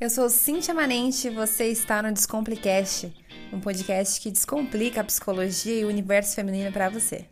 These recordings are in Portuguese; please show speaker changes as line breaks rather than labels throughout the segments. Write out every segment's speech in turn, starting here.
Eu sou Cintia Manente e você está no Descomplicast, um podcast que descomplica a psicologia e o universo feminino para você.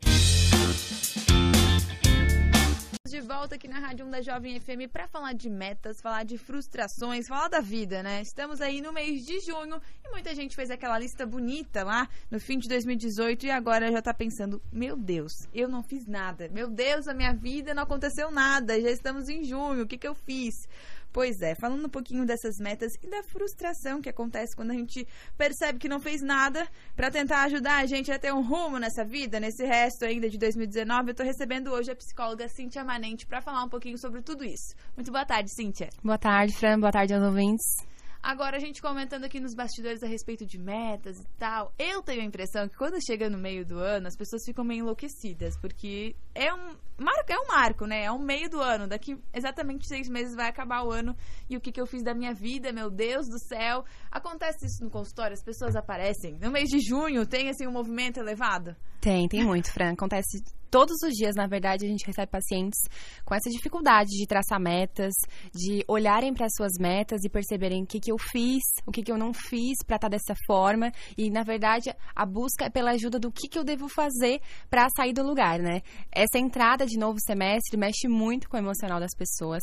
De volta aqui na Rádio 1 da Jovem FM para falar de metas, falar de frustrações, falar da vida, né? Estamos aí no mês de junho e muita gente fez aquela lista bonita lá no fim de 2018 e agora já tá pensando: meu Deus, eu não fiz nada. Meu Deus, a minha vida não aconteceu nada. Já estamos em junho, o que, que eu fiz? Pois é, falando um pouquinho dessas metas e da frustração que acontece quando a gente percebe que não fez nada para tentar ajudar a gente a ter um rumo nessa vida, nesse resto ainda de 2019, eu tô recebendo hoje a psicóloga Cíntia Manente para falar um pouquinho sobre tudo isso. Muito boa tarde, Cíntia.
Boa tarde, Fran. Boa tarde aos ouvintes.
Agora, a gente comentando aqui nos bastidores a respeito de metas e tal, eu tenho a impressão que quando chega no meio do ano, as pessoas ficam meio enlouquecidas, porque é um marco, é um marco, né? É um meio do ano. Daqui exatamente seis meses vai acabar o ano e o que, que eu fiz da minha vida, meu Deus do céu. Acontece isso no consultório, as pessoas aparecem. No mês de junho tem assim um movimento elevado?
Tem, tem muito, Fran. Acontece todos os dias, na verdade, a gente recebe pacientes com essa dificuldade de traçar metas, de olharem para as suas metas e perceberem o que, que eu fiz, o que, que eu não fiz para estar tá dessa forma. E, na verdade, a busca é pela ajuda do que, que eu devo fazer para sair do lugar, né? Essa entrada de novo semestre mexe muito com o emocional das pessoas.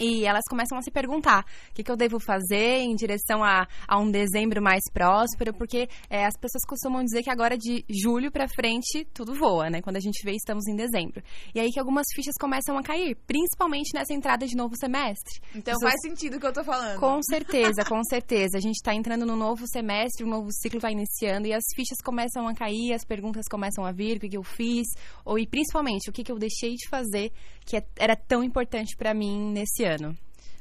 E elas começam a se perguntar o que, que eu devo fazer em direção a, a um dezembro mais próspero, porque é, as pessoas costumam dizer que agora de julho para frente tudo voa, né? Quando a gente vê, estamos em dezembro. E aí que algumas fichas começam a cair, principalmente nessa entrada de novo semestre.
Então faz sentido o que eu tô falando.
Com certeza, com certeza. A gente está entrando no novo semestre, um novo ciclo vai iniciando e as fichas começam a cair, as perguntas começam a vir, o que, que eu fiz, ou e principalmente o que, que eu deixei de fazer que é, era tão importante para mim nesse ano.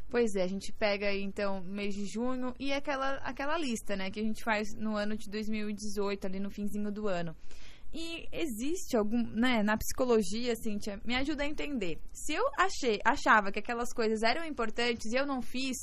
Pois é, a gente pega então, mês de junho e aquela, aquela lista, né, que a gente faz no ano de 2018, ali no finzinho do ano. E existe algum, né, na psicologia, Cíntia, me ajuda a entender. Se eu achei, achava que aquelas coisas eram importantes e eu não fiz,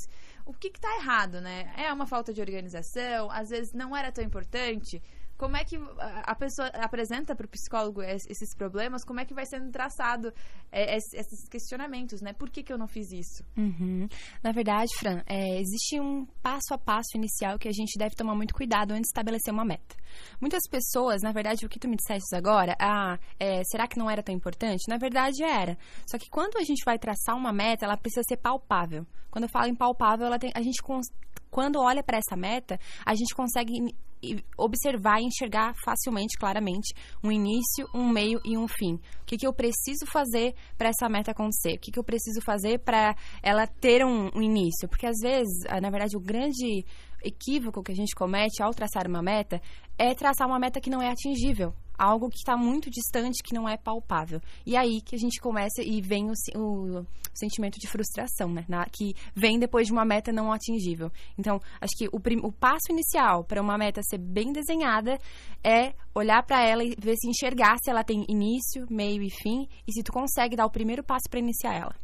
o que está errado, né? É uma falta de organização, às vezes não era tão importante. Como é que a pessoa apresenta para o psicólogo esses problemas? Como é que vai sendo traçado é, esses questionamentos, né? Por que, que eu não fiz isso?
Uhum. Na verdade, Fran, é, existe um passo a passo inicial que a gente deve tomar muito cuidado antes de estabelecer uma meta. Muitas pessoas, na verdade, o que tu me disseste agora, ah, é, será que não era tão importante? Na verdade, era. Só que quando a gente vai traçar uma meta, ela precisa ser palpável. Quando eu falo em palpável, tem, a gente quando olha para essa meta, a gente consegue observar e enxergar facilmente, claramente, um início, um meio e um fim. O que, que eu preciso fazer para essa meta acontecer? O que, que eu preciso fazer para ela ter um, um início? Porque às vezes, ah, na verdade, o grande equívoco que a gente comete ao traçar uma meta é traçar uma meta que não é atingível algo que está muito distante, que não é palpável. E aí que a gente começa e vem o, o, o sentimento de frustração, né? Na, que vem depois de uma meta não atingível. Então, acho que o, prim, o passo inicial para uma meta ser bem desenhada é olhar para ela e ver se enxergar se ela tem início, meio e fim, e se tu consegue dar o primeiro passo para iniciar ela.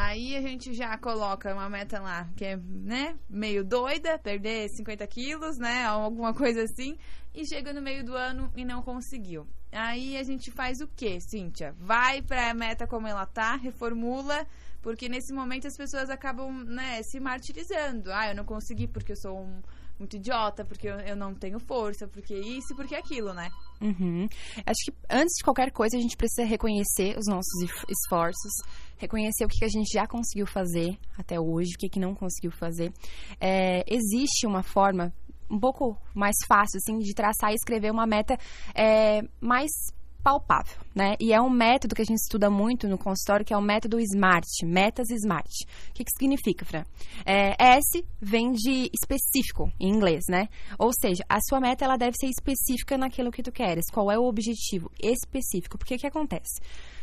Aí a gente já coloca uma meta lá que é, né, meio doida, perder 50 quilos, né, alguma coisa assim, e chega no meio do ano e não conseguiu. Aí a gente faz o quê, Cíntia? Vai pra meta como ela tá, reformula, porque nesse momento as pessoas acabam, né, se martirizando. Ah, eu não consegui porque eu sou um muito idiota, porque eu, eu não tenho força, porque isso porque aquilo, né?
Uhum. Acho que antes de qualquer coisa a gente precisa reconhecer os nossos esforços, reconhecer o que a gente já conseguiu fazer até hoje, o que, que não conseguiu fazer. É, existe uma forma um pouco mais fácil, assim, de traçar e escrever uma meta é, mais palpável, né? E é um método que a gente estuda muito no consultório, que é o método SMART, metas SMART. O que, que significa, Fran? É, S vem de específico, em inglês, né? Ou seja, a sua meta, ela deve ser específica naquilo que tu queres. Qual é o objetivo específico? Porque que acontece?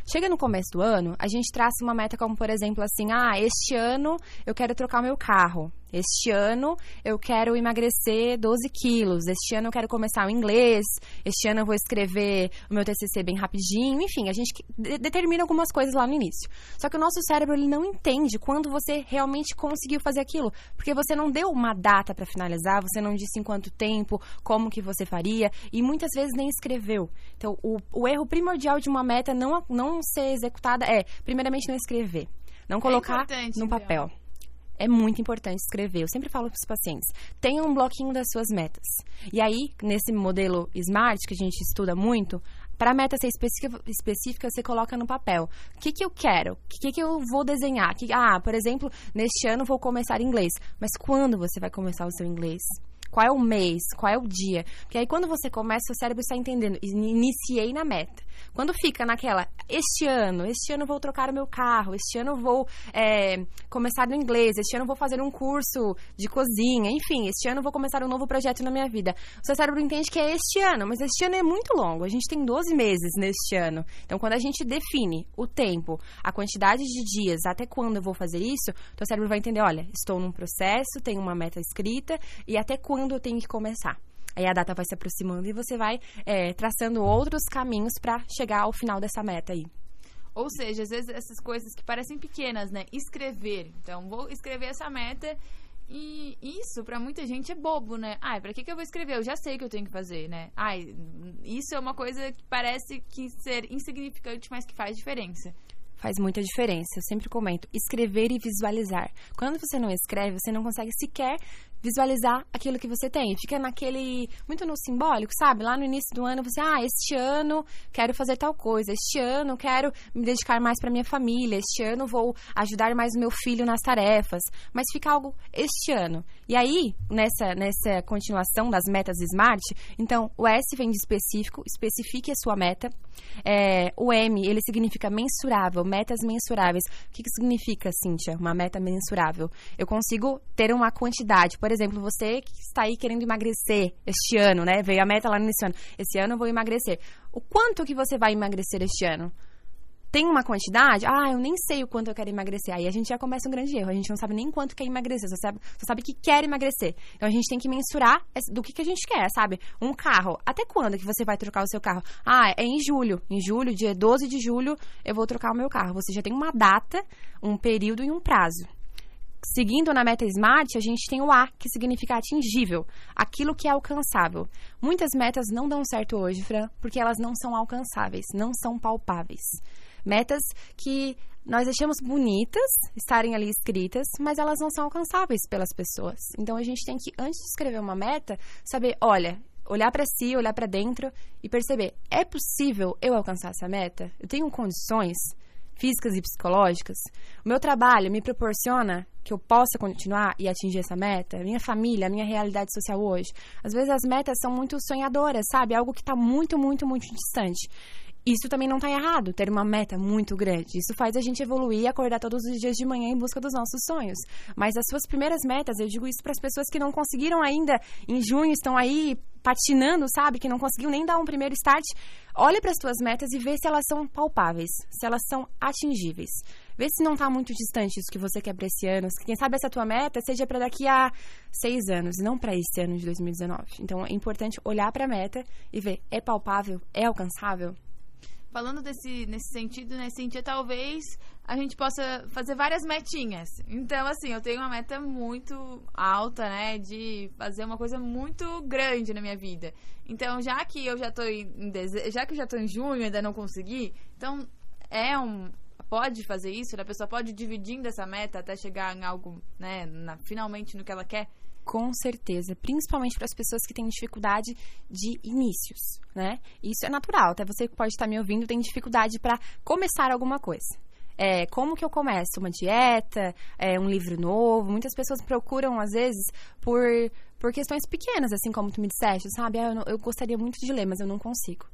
Chega no começo do ano, a gente traça uma meta como, por exemplo, assim, ah, este ano eu quero trocar meu carro. Este ano eu quero emagrecer 12 quilos. Este ano eu quero começar o inglês. Este ano eu vou escrever o meu TCC bem rapidinho. Enfim, a gente de determina algumas coisas lá no início. Só que o nosso cérebro ele não entende quando você realmente conseguiu fazer aquilo, porque você não deu uma data para finalizar, você não disse em quanto tempo, como que você faria e muitas vezes nem escreveu. Então, o, o erro primordial de uma meta não não ser executada é, primeiramente, não escrever, não é colocar é no papel. É muito importante escrever. Eu sempre falo para os pacientes: tenha um bloquinho das suas metas. E aí, nesse modelo SMART que a gente estuda muito, para a meta ser específica, específica, você coloca no papel. O que, que eu quero? O que, que eu vou desenhar? Que, ah, por exemplo, neste ano vou começar inglês. Mas quando você vai começar o seu inglês? Qual é o mês? Qual é o dia? Porque aí quando você começa, o cérebro está entendendo. Iniciei na meta. Quando fica naquela, este ano, este ano vou trocar o meu carro, este ano vou é, começar no inglês, este ano vou fazer um curso de cozinha, enfim, este ano vou começar um novo projeto na minha vida. O seu cérebro entende que é este ano, mas este ano é muito longo. A gente tem 12 meses neste ano. Então, quando a gente define o tempo, a quantidade de dias, até quando eu vou fazer isso, o seu cérebro vai entender, olha, estou num processo, tenho uma meta escrita e até quando eu tenho que começar. Aí a data vai se aproximando e você vai é, traçando outros caminhos para chegar ao final dessa meta aí.
Ou seja, às vezes essas coisas que parecem pequenas, né? Escrever. Então, vou escrever essa meta e isso para muita gente é bobo, né? Ai, para que que eu vou escrever? Eu já sei que eu tenho que fazer, né? Ai, isso é uma coisa que parece que ser insignificante, mas que faz diferença
faz muita diferença. Eu sempre comento: escrever e visualizar. Quando você não escreve, você não consegue sequer visualizar aquilo que você tem. Fica naquele. muito no simbólico, sabe? Lá no início do ano, você, ah, este ano quero fazer tal coisa, este ano quero me dedicar mais para minha família, este ano vou ajudar mais o meu filho nas tarefas. Mas fica algo este ano. E aí, nessa, nessa continuação das metas SMART, então o S vem de específico, especifique a sua meta. É, o M, ele significa mensurável, metas mensuráveis. O que, que significa, Cíntia, uma meta mensurável? Eu consigo ter uma quantidade, por exemplo, você que está aí querendo emagrecer este ano, né? Veio a meta lá no ano. Esse ano eu vou emagrecer. O quanto que você vai emagrecer este ano? Tem uma quantidade? Ah, eu nem sei o quanto eu quero emagrecer. Aí a gente já começa um grande erro. A gente não sabe nem quanto quer emagrecer, só sabe, só sabe que quer emagrecer. Então a gente tem que mensurar do que, que a gente quer, sabe? Um carro. Até quando que você vai trocar o seu carro? Ah, é em julho. Em julho, dia 12 de julho, eu vou trocar o meu carro. Você já tem uma data, um período e um prazo. Seguindo na meta SMART, a gente tem o A, que significa atingível, aquilo que é alcançável. Muitas metas não dão certo hoje, Fran, porque elas não são alcançáveis, não são palpáveis. Metas que nós achamos bonitas estarem ali escritas, mas elas não são alcançáveis pelas pessoas. Então a gente tem que, antes de escrever uma meta, saber, olha, olhar para si, olhar para dentro e perceber: é possível eu alcançar essa meta? Eu tenho condições? Físicas e psicológicas, o meu trabalho me proporciona que eu possa continuar e atingir essa meta, minha família, minha realidade social hoje. Às vezes as metas são muito sonhadoras, sabe? Algo que está muito, muito, muito distante. Isso também não está errado, ter uma meta muito grande. Isso faz a gente evoluir e acordar todos os dias de manhã em busca dos nossos sonhos. Mas as suas primeiras metas, eu digo isso para as pessoas que não conseguiram ainda em junho, estão aí patinando, sabe? Que não conseguiu nem dar um primeiro start. Olhe para as suas metas e vê se elas são palpáveis, se elas são atingíveis. Vê se não está muito distante isso que você quer para esse ano. Quem sabe essa tua meta seja para daqui a seis anos, não para esse ano de 2019. Então é importante olhar para a meta e ver: é palpável? É alcançável?
Falando desse, nesse sentido, nesse sentido, talvez a gente possa fazer várias metinhas. Então, assim, eu tenho uma meta muito alta, né? De fazer uma coisa muito grande na minha vida. Então, já que eu já tô em já que eu já tô em junho e ainda não consegui, então é um. Pode fazer isso, a pessoa pode ir dividindo essa meta até chegar em algo, né? Na, finalmente no que ela quer.
Com certeza, principalmente para as pessoas que têm dificuldade de inícios, né? Isso é natural, até você que pode estar me ouvindo tem dificuldade para começar alguma coisa. É, como que eu começo? Uma dieta? É, um livro novo? Muitas pessoas procuram, às vezes, por, por questões pequenas, assim como tu me disseste, sabe? Ah, eu, não, eu gostaria muito de ler, mas eu não consigo.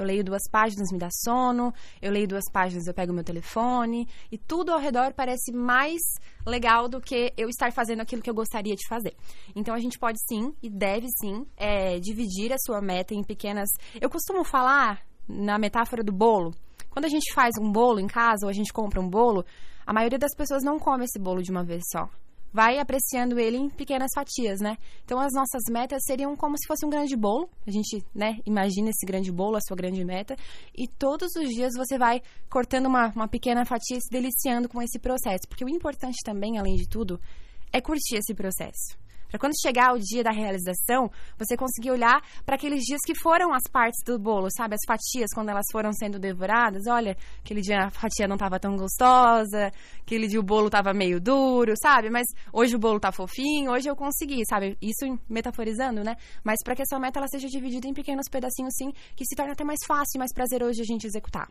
Eu leio duas páginas, me dá sono. Eu leio duas páginas, eu pego meu telefone. E tudo ao redor parece mais legal do que eu estar fazendo aquilo que eu gostaria de fazer. Então, a gente pode sim e deve sim é, dividir a sua meta em pequenas. Eu costumo falar na metáfora do bolo. Quando a gente faz um bolo em casa ou a gente compra um bolo, a maioria das pessoas não come esse bolo de uma vez só vai apreciando ele em pequenas fatias, né? Então as nossas metas seriam como se fosse um grande bolo. A gente, né, imagina esse grande bolo, a sua grande meta, e todos os dias você vai cortando uma, uma pequena fatia e se deliciando com esse processo. Porque o importante também, além de tudo, é curtir esse processo. Para quando chegar o dia da realização, você conseguir olhar para aqueles dias que foram as partes do bolo, sabe? As fatias, quando elas foram sendo devoradas. Olha, aquele dia a fatia não estava tão gostosa, aquele dia o bolo estava meio duro, sabe? Mas hoje o bolo tá fofinho, hoje eu consegui, sabe? Isso metaforizando, né? Mas para que essa meta ela seja dividida em pequenos pedacinhos, sim, que se torna até mais fácil e mais prazeroso de a gente executar.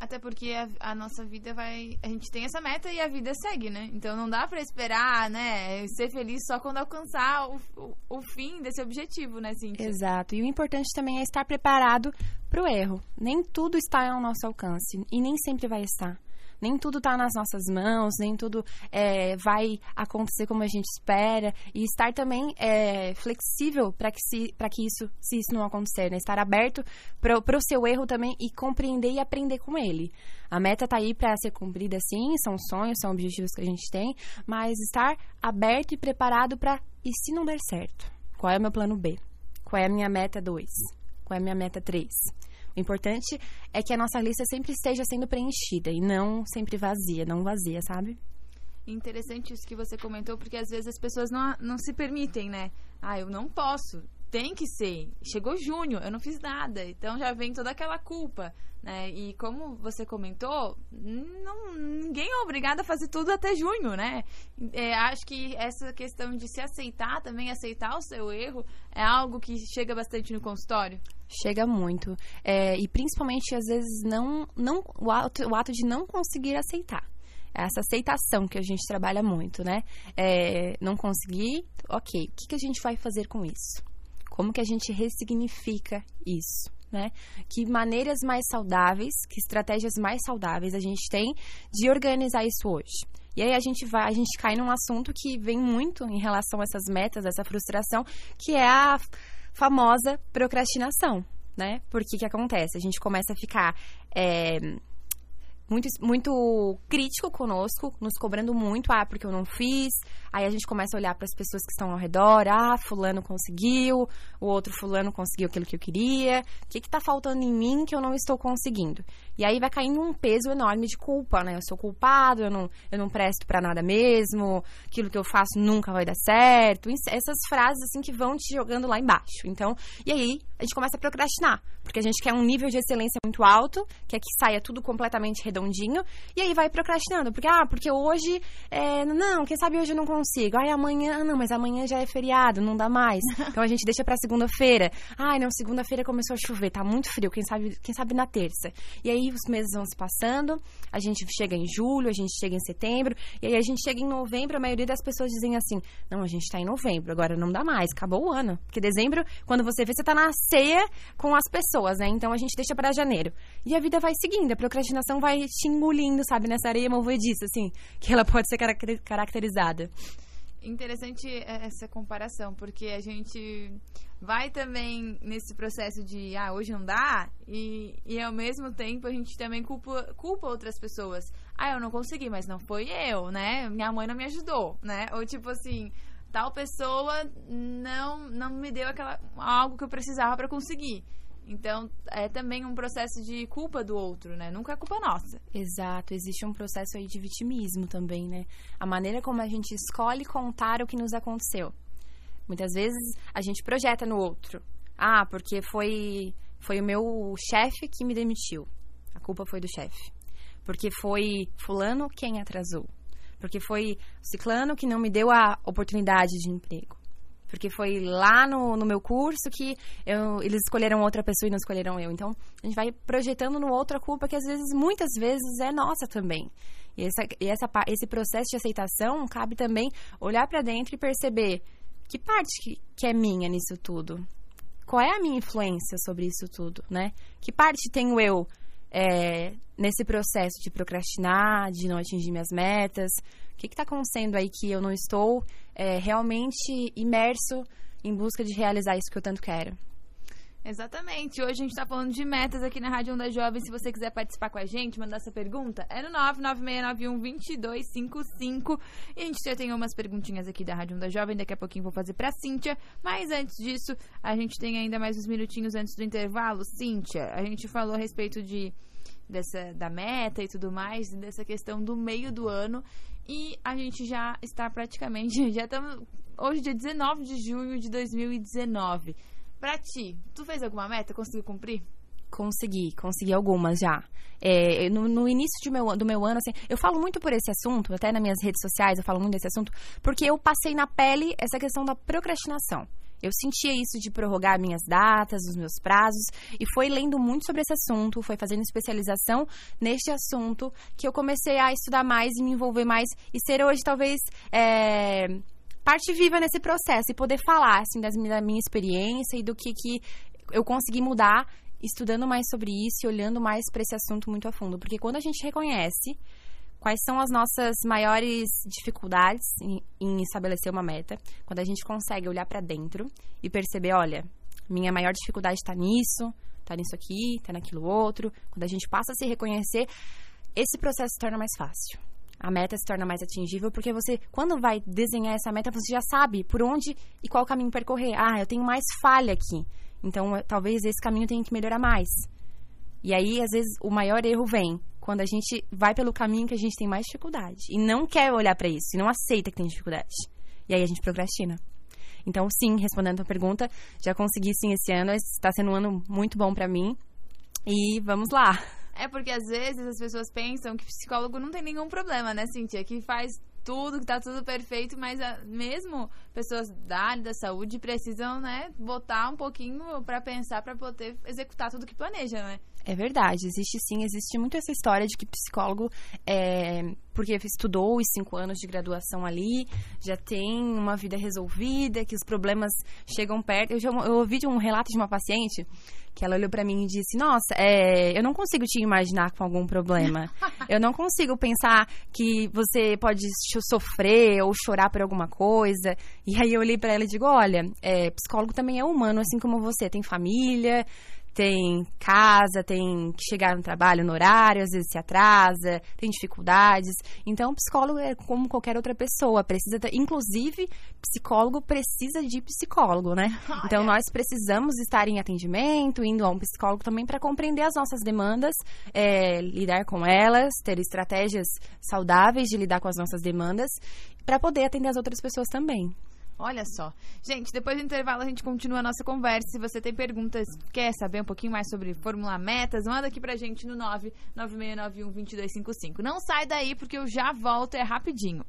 Até porque a, a, nossa vida vai. A gente tem essa meta e a vida segue, né? Então não dá para esperar, né? Ser feliz só quando alcançar o, o, o, fim desse objetivo, né, Cintia?
Exato. E o importante também é estar preparado para o erro. Nem tudo está ao nosso alcance e nem sempre vai estar nem tudo está nas nossas mãos, nem tudo é, vai acontecer como a gente espera. E estar também é, flexível para que, se, que isso, se isso não acontecer, né? Estar aberto para o seu erro também e compreender e aprender com ele. A meta está aí para ser cumprida sim, são sonhos, são objetivos que a gente tem, mas estar aberto e preparado para e se não der certo? Qual é o meu plano B? Qual é a minha meta 2? Qual é a minha meta 3? O importante é que a nossa lista sempre esteja sendo preenchida e não sempre vazia, não vazia, sabe?
Interessante isso que você comentou, porque às vezes as pessoas não, não se permitem, né? Ah, eu não posso. Tem que ser. Chegou junho, eu não fiz nada. Então já vem toda aquela culpa. Né? E como você comentou, não, ninguém é obrigado a fazer tudo até junho, né? É, acho que essa questão de se aceitar também, aceitar o seu erro, é algo que chega bastante no consultório.
Chega muito. É, e principalmente, às vezes, não, não o, ato, o ato de não conseguir aceitar. Essa aceitação que a gente trabalha muito, né? É, não conseguir, ok, o que, que a gente vai fazer com isso? Como que a gente ressignifica isso? né? Que maneiras mais saudáveis, que estratégias mais saudáveis a gente tem de organizar isso hoje. E aí a gente vai, a gente cai num assunto que vem muito em relação a essas metas, essa frustração, que é a famosa procrastinação, né? Porque que acontece? A gente começa a ficar é, muito, muito crítico conosco, nos cobrando muito, ah, porque eu não fiz. Aí a gente começa a olhar para as pessoas que estão ao redor, ah, fulano conseguiu, o outro fulano conseguiu aquilo que eu queria. O que está faltando em mim que eu não estou conseguindo? E aí vai caindo um peso enorme de culpa, né? Eu sou culpado, eu não, eu não presto para nada mesmo, aquilo que eu faço nunca vai dar certo. Essas frases assim que vão te jogando lá embaixo. Então, e aí a gente começa a procrastinar, porque a gente quer um nível de excelência muito alto, quer que saia tudo completamente redondinho, e aí vai procrastinando, porque, ah, porque hoje, é, não, quem sabe hoje eu não consigo, ai, amanhã, não, mas amanhã já é feriado, não dá mais, então a gente deixa pra segunda-feira, ai, não, segunda-feira começou a chover, tá muito frio, quem sabe, quem sabe na terça, e aí os meses vão se passando, a gente chega em julho, a gente chega em setembro, e aí a gente chega em novembro, a maioria das pessoas dizem assim, não, a gente tá em novembro, agora não dá mais, acabou o ano, porque dezembro, quando você vê, você tá na ceia com as pessoas, né? Então a gente deixa para janeiro. E a vida vai seguindo, a procrastinação vai te engolindo, sabe? Nessa areia movediça, assim, que ela pode ser caracterizada.
Interessante essa comparação, porque a gente vai também nesse processo de, ah, hoje não dá, e, e ao mesmo tempo a gente também culpa, culpa outras pessoas. Ah, eu não consegui, mas não foi eu, né? Minha mãe não me ajudou, né? Ou tipo assim, tal pessoa não não me deu aquela algo que eu precisava para conseguir. Então, é também um processo de culpa do outro, né? Nunca é culpa nossa.
Exato, existe um processo aí de vitimismo também, né? A maneira como a gente escolhe contar o que nos aconteceu. Muitas vezes a gente projeta no outro. Ah, porque foi foi o meu chefe que me demitiu. A culpa foi do chefe. Porque foi fulano quem atrasou porque foi o ciclano que não me deu a oportunidade de emprego. Porque foi lá no, no meu curso que eu, eles escolheram outra pessoa e não escolheram eu. Então, a gente vai projetando no outro a culpa que às vezes, muitas vezes, é nossa também. E, essa, e essa, esse processo de aceitação cabe também olhar para dentro e perceber que parte que, que é minha nisso tudo. Qual é a minha influência sobre isso tudo, né? Que parte tenho eu é, nesse processo de procrastinar, de não atingir minhas metas? O que está acontecendo aí que eu não estou é, realmente imerso em busca de realizar isso que eu tanto quero?
Exatamente. Hoje a gente está falando de metas aqui na Rádio Onda Jovem. Se você quiser participar com a gente, mandar essa pergunta, é no 996912255. E a gente já tem umas perguntinhas aqui da Rádio Onda Jovem. Daqui a pouquinho vou fazer pra Cíntia. Mas antes disso, a gente tem ainda mais uns minutinhos antes do intervalo. Cíntia, a gente falou a respeito de dessa da meta e tudo mais, dessa questão do meio do ano. E a gente já está praticamente, já estamos hoje, dia 19 de junho de 2019. Pra ti, tu fez alguma meta? Conseguiu cumprir?
Consegui, consegui algumas já. É, no, no, início meu, do meu ano, assim, eu falo muito por esse assunto, até nas minhas redes sociais eu falo muito desse assunto, porque eu passei na pele essa questão da procrastinação. Eu sentia isso de prorrogar minhas datas, os meus prazos, e foi lendo muito sobre esse assunto, foi fazendo especialização neste assunto, que eu comecei a estudar mais e me envolver mais, e ser hoje talvez. É, parte viva nesse processo e poder falar assim das, da minha experiência e do que, que eu consegui mudar estudando mais sobre isso e olhando mais para esse assunto muito a fundo, porque quando a gente reconhece quais são as nossas maiores dificuldades em, em estabelecer uma meta, quando a gente consegue olhar para dentro e perceber, olha, minha maior dificuldade está nisso, está nisso aqui, está naquilo outro, quando a gente passa a se reconhecer, esse processo se torna mais fácil. A meta se torna mais atingível porque você, quando vai desenhar essa meta, você já sabe por onde e qual caminho percorrer. Ah, eu tenho mais falha aqui. Então, talvez esse caminho tenha que melhorar mais. E aí, às vezes, o maior erro vem quando a gente vai pelo caminho que a gente tem mais dificuldade e não quer olhar para isso e não aceita que tem dificuldade. E aí a gente procrastina. Então, sim, respondendo a pergunta, já consegui sim esse ano, está sendo um ano muito bom para mim. E vamos lá.
É porque às vezes as pessoas pensam que psicólogo não tem nenhum problema, né, Cintia? Que faz tudo, que tá tudo perfeito, mas a, ah, mesmo pessoas da área da saúde precisam, né, botar um pouquinho para pensar para poder executar tudo que planeja, né?
É verdade, existe sim, existe muito essa história de que psicólogo, é, porque estudou os cinco anos de graduação ali, já tem uma vida resolvida, que os problemas chegam perto. Eu, já, eu ouvi de um relato de uma paciente que ela olhou para mim e disse: Nossa, é, eu não consigo te imaginar com algum problema. eu não consigo pensar que você pode sofrer ou chorar por alguma coisa. E aí eu olhei para ela e digo: Olha, é, psicólogo também é humano, assim como você, tem família tem casa, tem que chegar no trabalho no horário, às vezes se atrasa, tem dificuldades. Então, psicólogo é como qualquer outra pessoa, precisa inclusive, psicólogo precisa de psicólogo, né? Então, nós precisamos estar em atendimento, indo a um psicólogo também para compreender as nossas demandas, é, lidar com elas, ter estratégias saudáveis de lidar com as nossas demandas, para poder atender as outras pessoas também.
Olha só. Gente, depois do intervalo a gente continua a nossa conversa. Se você tem perguntas, quer saber um pouquinho mais sobre Fórmula Metas, manda aqui pra gente no 996912255. Não sai daí porque eu já volto, é rapidinho.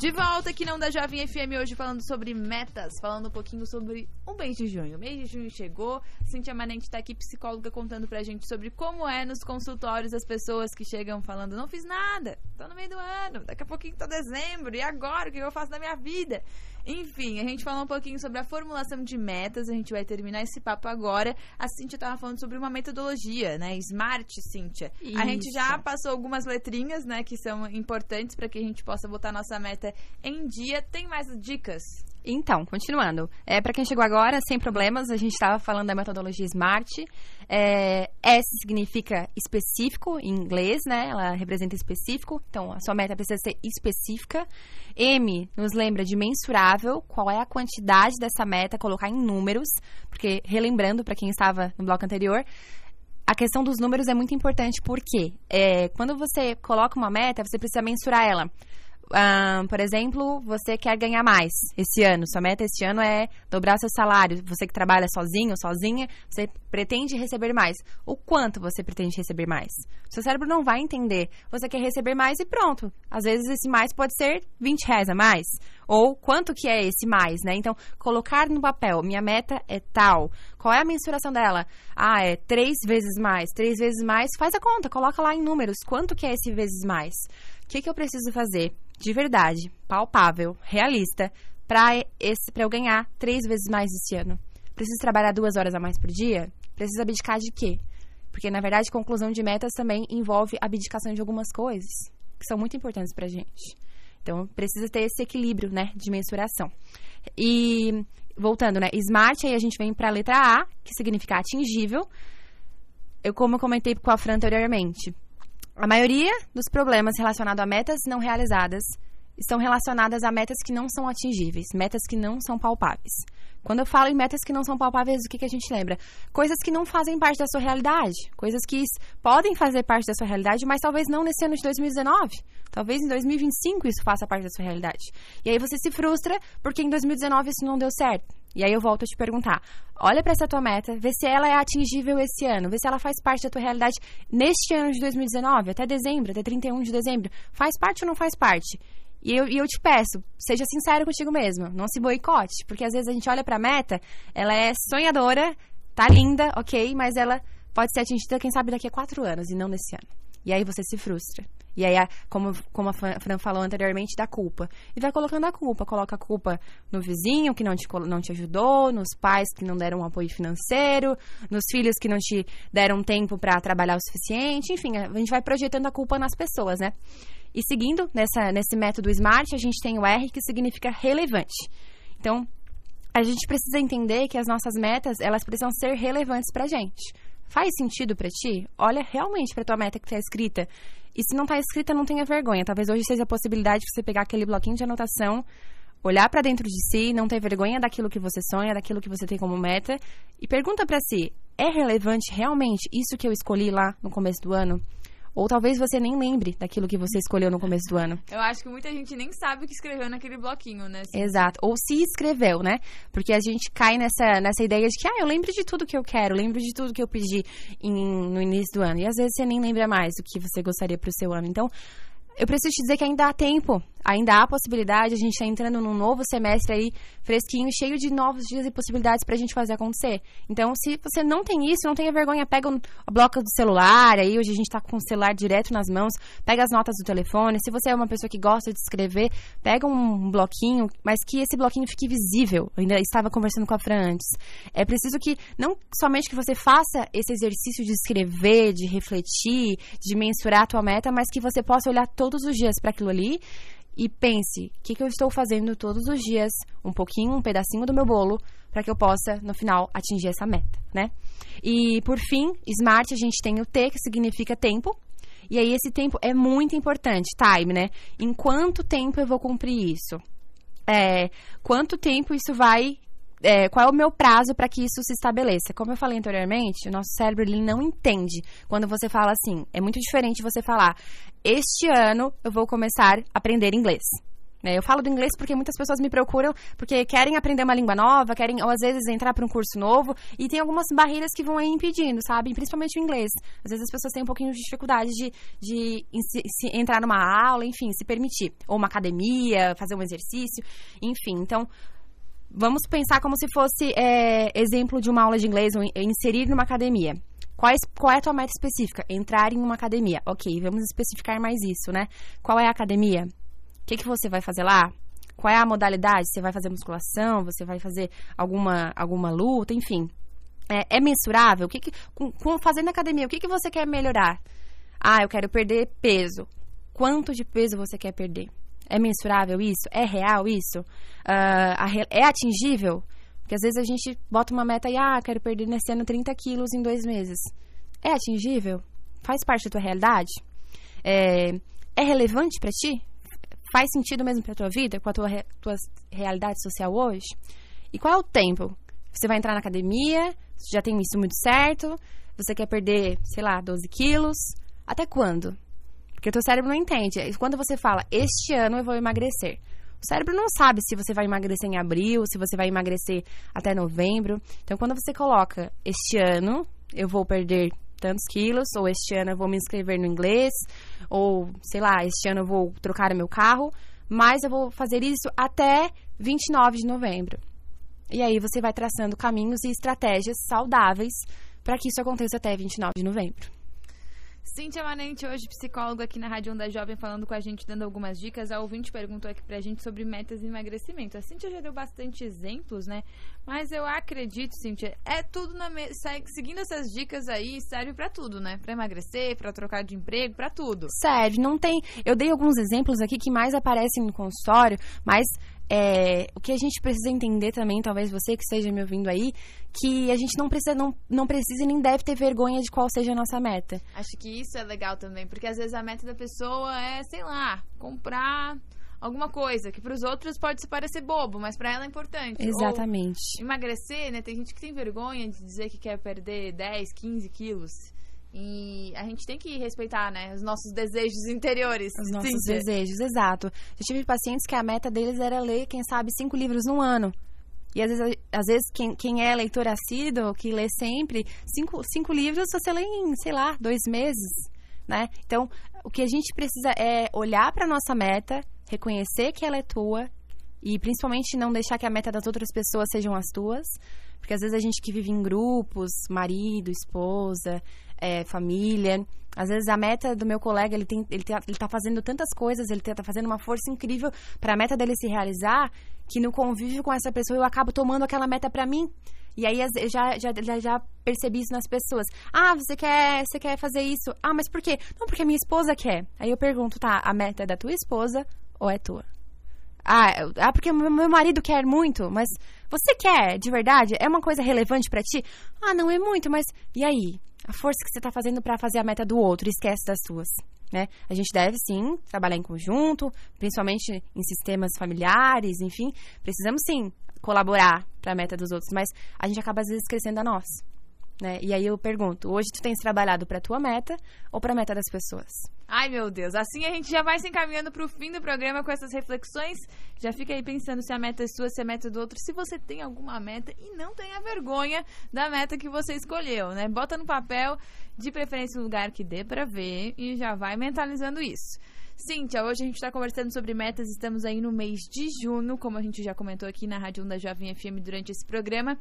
De volta aqui não da Jovem FM hoje falando sobre metas, falando um pouquinho sobre o mês de junho. O mês de junho chegou, Cintia Manente está aqui, psicóloga, contando pra gente sobre como é nos consultórios as pessoas que chegam falando, não fiz nada, tô no meio do ano, daqui a pouquinho tá dezembro, e agora o que eu faço da minha vida? Enfim, a gente falou um pouquinho sobre a formulação de metas, a gente vai terminar esse papo agora. A Cíntia tava falando sobre uma metodologia, né? Smart, Cíntia. Isso. A gente já passou algumas letrinhas, né, que são importantes para que a gente possa botar nossa meta em dia. Tem mais dicas?
Então, continuando. É, para quem chegou agora, sem problemas, a gente estava falando da metodologia SMART. É, S significa específico em inglês, né? Ela representa específico. Então, a sua meta precisa ser específica. M nos lembra de mensurável. Qual é a quantidade dessa meta? Colocar em números. Porque, relembrando para quem estava no bloco anterior, a questão dos números é muito importante porque é, quando você coloca uma meta, você precisa mensurar ela por exemplo, você quer ganhar mais esse ano, sua meta esse ano é dobrar seu salário. Você que trabalha sozinho, sozinha, você pretende receber mais. O quanto você pretende receber mais? Seu cérebro não vai entender. Você quer receber mais e pronto. Às vezes esse mais pode ser 20 reais a mais. Ou quanto que é esse mais, né? Então, colocar no papel, minha meta é tal. Qual é a mensuração dela? Ah, é três vezes mais. Três vezes mais, faz a conta, coloca lá em números. Quanto que é esse vezes mais? O que, que eu preciso fazer de verdade, palpável, realista, para eu ganhar três vezes mais esse ano? Preciso trabalhar duas horas a mais por dia? Preciso abdicar de quê? Porque, na verdade, conclusão de metas também envolve abdicação de algumas coisas que são muito importantes para gente. Então, precisa ter esse equilíbrio, né, de mensuração. E, voltando, né, SMART, aí a gente vem para a letra A, que significa atingível. Eu, como eu comentei com a Fran anteriormente, a maioria dos problemas relacionados a metas não realizadas estão relacionadas a metas que não são atingíveis, metas que não são palpáveis. Quando eu falo em metas que não são palpáveis, o que, que a gente lembra? Coisas que não fazem parte da sua realidade. Coisas que podem fazer parte da sua realidade, mas talvez não nesse ano de 2019. Talvez em 2025 isso faça parte da sua realidade. E aí você se frustra porque em 2019 isso não deu certo. E aí eu volto a te perguntar: olha para essa tua meta, vê se ela é atingível esse ano, vê se ela faz parte da tua realidade neste ano de 2019, até dezembro, até 31 de dezembro. Faz parte ou não faz parte? E eu, e eu te peço, seja sincero contigo mesmo, não se boicote, porque às vezes a gente olha pra meta, ela é sonhadora, tá linda, ok, mas ela pode ser atingida, quem sabe, daqui a quatro anos e não nesse ano. E aí você se frustra. E aí, como, como a Fran falou anteriormente, da culpa. E vai colocando a culpa. Coloca a culpa no vizinho que não te, não te ajudou, nos pais que não deram um apoio financeiro, nos filhos que não te deram tempo para trabalhar o suficiente. Enfim, a gente vai projetando a culpa nas pessoas, né? E seguindo nessa, nesse método SMART, a gente tem o R, que significa relevante. Então, a gente precisa entender que as nossas metas, elas precisam ser relevantes pra gente. Faz sentido para ti? Olha realmente para tua meta que está escrita. E se não está escrita, não tenha vergonha. Talvez hoje seja a possibilidade de você pegar aquele bloquinho de anotação, olhar para dentro de si, não ter vergonha daquilo que você sonha, daquilo que você tem como meta e pergunta para si: é relevante realmente isso que eu escolhi lá no começo do ano? Ou talvez você nem lembre daquilo que você escolheu no começo do ano.
Eu acho que muita gente nem sabe o que escreveu naquele bloquinho, né?
Exato. Ou se escreveu, né? Porque a gente cai nessa, nessa ideia de que, ah, eu lembro de tudo que eu quero, lembro de tudo que eu pedi em, no início do ano. E às vezes você nem lembra mais do que você gostaria para o seu ano. Então, eu preciso te dizer que ainda há tempo, ainda há possibilidade, a gente está entrando num novo semestre aí, fresquinho, cheio de novos dias e possibilidades para a gente fazer acontecer. Então, se você não tem isso, não tenha vergonha, pega o bloco do celular, aí hoje a gente está com o celular direto nas mãos, pega as notas do telefone, se você é uma pessoa que gosta de escrever, pega um bloquinho, mas que esse bloquinho fique visível. Eu ainda estava conversando com a Fran antes. É preciso que, não somente que você faça esse exercício de escrever, de refletir, de mensurar a tua meta, mas que você possa olhar todo todos os dias para aquilo ali e pense: o que, que eu estou fazendo todos os dias, um pouquinho, um pedacinho do meu bolo, para que eu possa, no final, atingir essa meta, né? E, por fim, SMART, a gente tem o T, que significa tempo. E aí, esse tempo é muito importante, time, né? Em quanto tempo eu vou cumprir isso? É, quanto tempo isso vai é, qual é o meu prazo para que isso se estabeleça? Como eu falei anteriormente, o nosso cérebro ele não entende quando você fala assim. É muito diferente você falar: este ano eu vou começar a aprender inglês. É, eu falo do inglês porque muitas pessoas me procuram porque querem aprender uma língua nova, querem, ou às vezes, entrar para um curso novo, e tem algumas barreiras que vão aí impedindo, sabe? Principalmente o inglês. Às vezes as pessoas têm um pouquinho de dificuldade de, de se, se entrar numa aula, enfim, se permitir. Ou uma academia, fazer um exercício, enfim. Então, Vamos pensar como se fosse é, exemplo de uma aula de inglês, ou inserir numa academia. Qual é, a tua meta específica? Entrar em uma academia. Ok, vamos especificar mais isso, né? Qual é a academia? O que, que você vai fazer lá? Qual é a modalidade? Você vai fazer musculação? Você vai fazer alguma, alguma luta? Enfim. É, é mensurável? O que, que com, com, fazendo academia, o que, que você quer melhorar? Ah, eu quero perder peso. Quanto de peso você quer perder? É mensurável isso? É real isso? Uh, é atingível? Porque às vezes a gente bota uma meta e, ah, quero perder nesse ano 30 quilos em dois meses. É atingível? Faz parte da tua realidade? É, é relevante para ti? Faz sentido mesmo para tua vida, com a tua, tua realidade social hoje? E qual é o tempo? Você vai entrar na academia, já tem isso muito certo, você quer perder, sei lá, 12 quilos. Até quando? Porque o teu cérebro não entende. Quando você fala, este ano eu vou emagrecer. O cérebro não sabe se você vai emagrecer em abril, se você vai emagrecer até novembro. Então, quando você coloca, este ano eu vou perder tantos quilos, ou este ano eu vou me inscrever no inglês, ou sei lá, este ano eu vou trocar o meu carro, mas eu vou fazer isso até 29 de novembro. E aí você vai traçando caminhos e estratégias saudáveis para que isso aconteça até 29 de novembro.
Cíntia Manente, hoje psicóloga aqui na Rádio Onda Jovem, falando com a gente, dando algumas dicas. A ouvinte perguntou aqui pra gente sobre metas de emagrecimento. A Cíntia já deu bastante exemplos, né? Mas eu acredito, Cíntia, é tudo na me... seguindo essas dicas aí, serve para tudo, né? Pra emagrecer, para trocar de emprego, para tudo.
Serve, não tem. Eu dei alguns exemplos aqui que mais aparecem no consultório, mas é, o que a gente precisa entender também, talvez você que esteja me ouvindo aí, que a gente não precisa, não, não precisa nem deve ter vergonha de qual seja a nossa meta.
Acho que isso é legal também, porque às vezes a meta da pessoa é, sei lá, comprar alguma coisa que para os outros pode parecer bobo, mas para ela é importante.
Exatamente.
Ou emagrecer, né? Tem gente que tem vergonha de dizer que quer perder 10, 15 quilos. E a gente tem que respeitar, né, os nossos desejos interiores.
Os nossos Cíntia. desejos, exato. Eu tive pacientes que a meta deles era ler, quem sabe, cinco livros no ano. E às vezes, às vezes quem, quem é leitor assíduo, que lê sempre, cinco, cinco livros você lê em, sei lá, dois meses, né? Então, o que a gente precisa é olhar para nossa meta, reconhecer que ela é tua e principalmente não deixar que a meta das outras pessoas sejam as tuas. Porque às vezes a gente que vive em grupos, marido, esposa, é, família. Às vezes a meta do meu colega, ele, tem, ele, tá, ele tá fazendo tantas coisas, ele tá fazendo uma força incrível para a meta dele se realizar, que no convívio com essa pessoa eu acabo tomando aquela meta para mim. E aí eu já, já, já, percebi isso nas pessoas. Ah, você quer, você quer fazer isso? Ah, mas por quê? Não, porque minha esposa quer. Aí eu pergunto, tá, a meta é da tua esposa ou é tua? Ah, ah porque meu marido quer muito, mas você quer de verdade? É uma coisa relevante para ti? Ah, não é muito, mas e aí? A força que você tá fazendo para fazer a meta do outro, esquece das suas. Né? A gente deve sim trabalhar em conjunto, principalmente em sistemas familiares, enfim, precisamos sim colaborar para a meta dos outros, mas a gente acaba às vezes crescendo a nós. Né? E aí eu pergunto, hoje tu tens trabalhado para tua meta ou para a meta das pessoas?
Ai, meu Deus. Assim a gente já vai se encaminhando para o fim do programa com essas reflexões. Já fica aí pensando se a meta é sua, se a meta é do outro, se você tem alguma meta e não tenha vergonha da meta que você escolheu, né? Bota no papel, de preferência um lugar que dê para ver e já vai mentalizando isso. Cíntia, hoje a gente está conversando sobre metas, estamos aí no mês de junho, como a gente já comentou aqui na Rádio 1 da Jovem FM durante esse programa.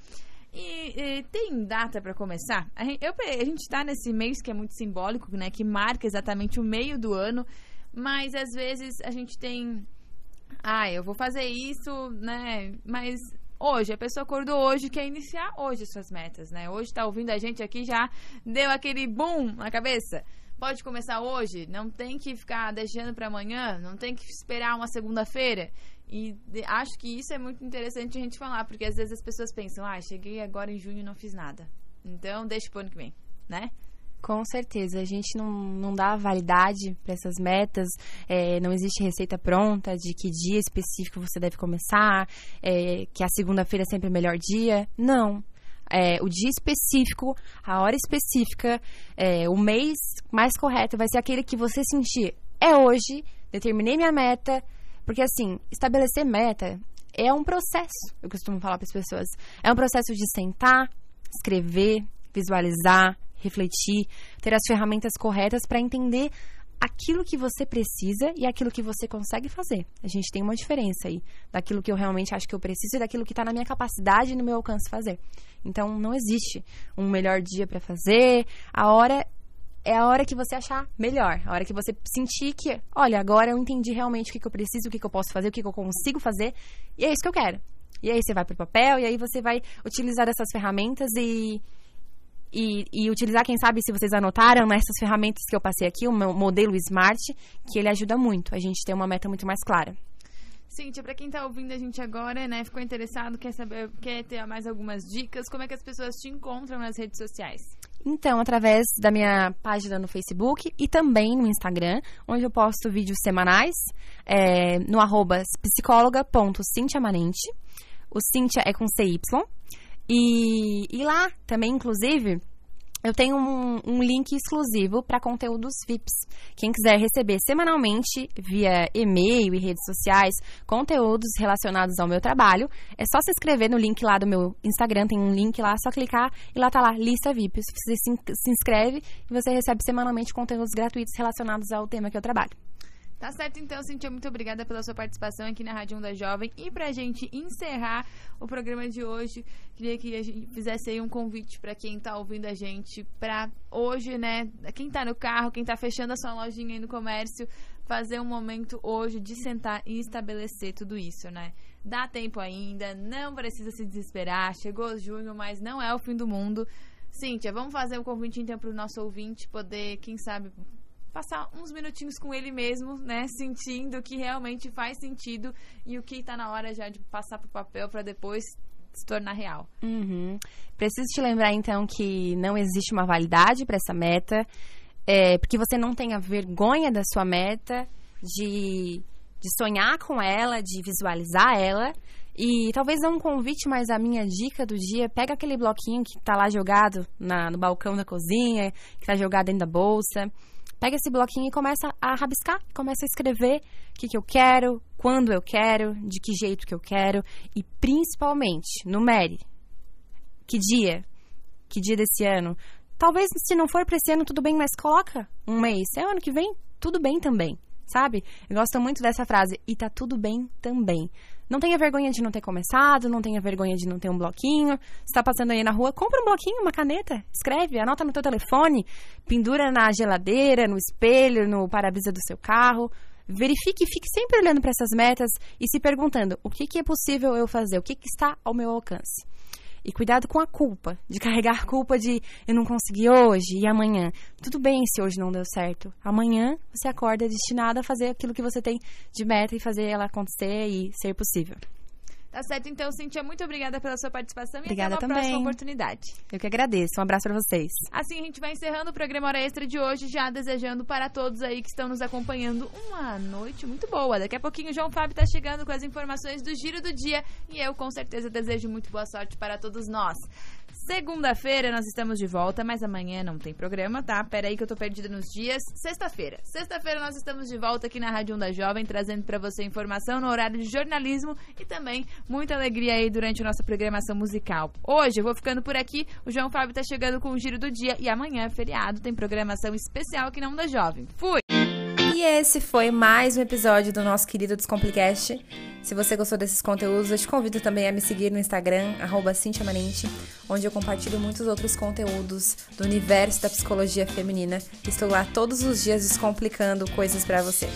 E, e, tem data para começar? A gente, eu, a gente está nesse mês que é muito simbólico, né? Que marca exatamente o meio do ano. Mas às vezes a gente tem. Ah, eu vou fazer isso, né? Mas hoje, a pessoa acordou hoje, quer iniciar hoje suas metas, né? Hoje tá ouvindo a gente aqui, já deu aquele boom na cabeça. Pode começar hoje, não tem que ficar deixando para amanhã, não tem que esperar uma segunda-feira. E acho que isso é muito interessante a gente falar, porque às vezes as pessoas pensam, ah, cheguei agora em junho e não fiz nada. Então, deixa pro ano que vem, né?
Com certeza, a gente não, não dá validade para essas metas, é, não existe receita pronta de que dia específico você deve começar, é, que a segunda-feira é sempre o melhor dia. Não. É, o dia específico, a hora específica, é, o mês mais correto vai ser aquele que você sentir. É hoje, determinei minha meta, porque, assim, estabelecer meta é um processo, eu costumo falar para as pessoas. É um processo de sentar, escrever, visualizar, refletir, ter as ferramentas corretas para entender aquilo que você precisa e aquilo que você consegue fazer. A gente tem uma diferença aí daquilo que eu realmente acho que eu preciso e daquilo que está na minha capacidade e no meu alcance fazer. Então, não existe um melhor dia para fazer. A hora é a hora que você achar melhor. A hora que você sentir que, olha, agora eu entendi realmente o que, que eu preciso, o que, que eu posso fazer, o que, que eu consigo fazer. E é isso que eu quero. E aí você vai pro papel, e aí você vai utilizar essas ferramentas e, e, e, utilizar, quem sabe, se vocês anotaram, nessas né, ferramentas que eu passei aqui, o meu modelo Smart, que ele ajuda muito a gente ter uma meta muito mais clara.
Cíntia, para quem está ouvindo a gente agora, né, ficou interessado, quer saber, quer ter mais algumas dicas, como é que as pessoas te encontram nas redes sociais?
Então, através da minha página no Facebook e também no Instagram, onde eu posto vídeos semanais é, no arroba psicóloga.cintiamanente. O Cintia é com CY. E, e lá também, inclusive, eu tenho um, um link exclusivo para conteúdos VIPs. Quem quiser receber semanalmente, via e-mail e redes sociais, conteúdos relacionados ao meu trabalho, é só se inscrever no link lá do meu Instagram, tem um link lá, é só clicar e lá tá lá, lista VIPs. Você se, se inscreve e você recebe semanalmente conteúdos gratuitos relacionados ao tema que eu trabalho.
Tá certo, então, Cintia, muito obrigada pela sua participação aqui na Rádio Onda Jovem. E pra gente encerrar o programa de hoje, queria que a gente fizesse aí um convite para quem tá ouvindo a gente, pra hoje, né, quem tá no carro, quem tá fechando a sua lojinha aí no comércio, fazer um momento hoje de sentar e estabelecer tudo isso, né? Dá tempo ainda, não precisa se desesperar, chegou junho, mas não é o fim do mundo. Cíntia, vamos fazer um convite então para o nosso ouvinte poder, quem sabe, passar uns minutinhos com ele mesmo, né? Sentindo o que realmente faz sentido e o que está na hora já de passar para o papel para depois se tornar real.
Uhum. Preciso te lembrar, então, que não existe uma validade para essa meta, é, porque você não tenha vergonha da sua meta, de de sonhar com ela, de visualizar ela. E talvez não convite, mas a minha dica do dia, pega aquele bloquinho que tá lá jogado na, no balcão da cozinha, que tá jogado dentro da bolsa. Pega esse bloquinho e começa a rabiscar, começa a escrever o que, que eu quero, quando eu quero, de que jeito que eu quero e principalmente, numere. Que dia? Que dia desse ano? Talvez se não for para esse ano, tudo bem, mas coloca um mês. É ano que vem, tudo bem também, sabe? Eu gosto muito dessa frase. E tá tudo bem também. Não tenha vergonha de não ter começado, não tenha vergonha de não ter um bloquinho. Você tá passando aí na rua, compra um bloquinho, uma caneta, escreve, anota no teu telefone, pendura na geladeira, no espelho, no para-brisa do seu carro. Verifique e fique sempre olhando para essas metas e se perguntando o que, que é possível eu fazer, o que, que está ao meu alcance. E cuidado com a culpa, de carregar culpa de eu não consegui hoje e amanhã. Tudo bem se hoje não deu certo. Amanhã você acorda destinado a fazer aquilo que você tem de meta e fazer ela acontecer e ser possível.
Tá certo, então, Cintia, muito obrigada pela sua participação
obrigada
e até uma
também.
próxima oportunidade.
Eu que agradeço. Um abraço para vocês.
Assim a gente vai encerrando o programa Hora Extra de hoje, já desejando para todos aí que estão nos acompanhando uma noite muito boa. Daqui a pouquinho o João Fábio está chegando com as informações do Giro do Dia e eu com certeza desejo muito boa sorte para todos nós. Segunda-feira nós estamos de volta, mas amanhã não tem programa, tá? Pera aí que eu tô perdida nos dias. Sexta-feira. Sexta-feira nós estamos de volta aqui na Rádio Onda Jovem, trazendo para você informação no horário de jornalismo e também muita alegria aí durante a nossa programação musical. Hoje eu vou ficando por aqui, o João Fábio tá chegando com o Giro do Dia e amanhã, feriado, tem programação especial aqui na Onda Jovem. Fui!
E esse foi mais um episódio do nosso querido Descomplicast. Se você gostou desses conteúdos, eu te convido também a me seguir no Instagram, arroba onde eu compartilho muitos outros conteúdos do universo da psicologia feminina. Estou lá todos os dias descomplicando coisas para você.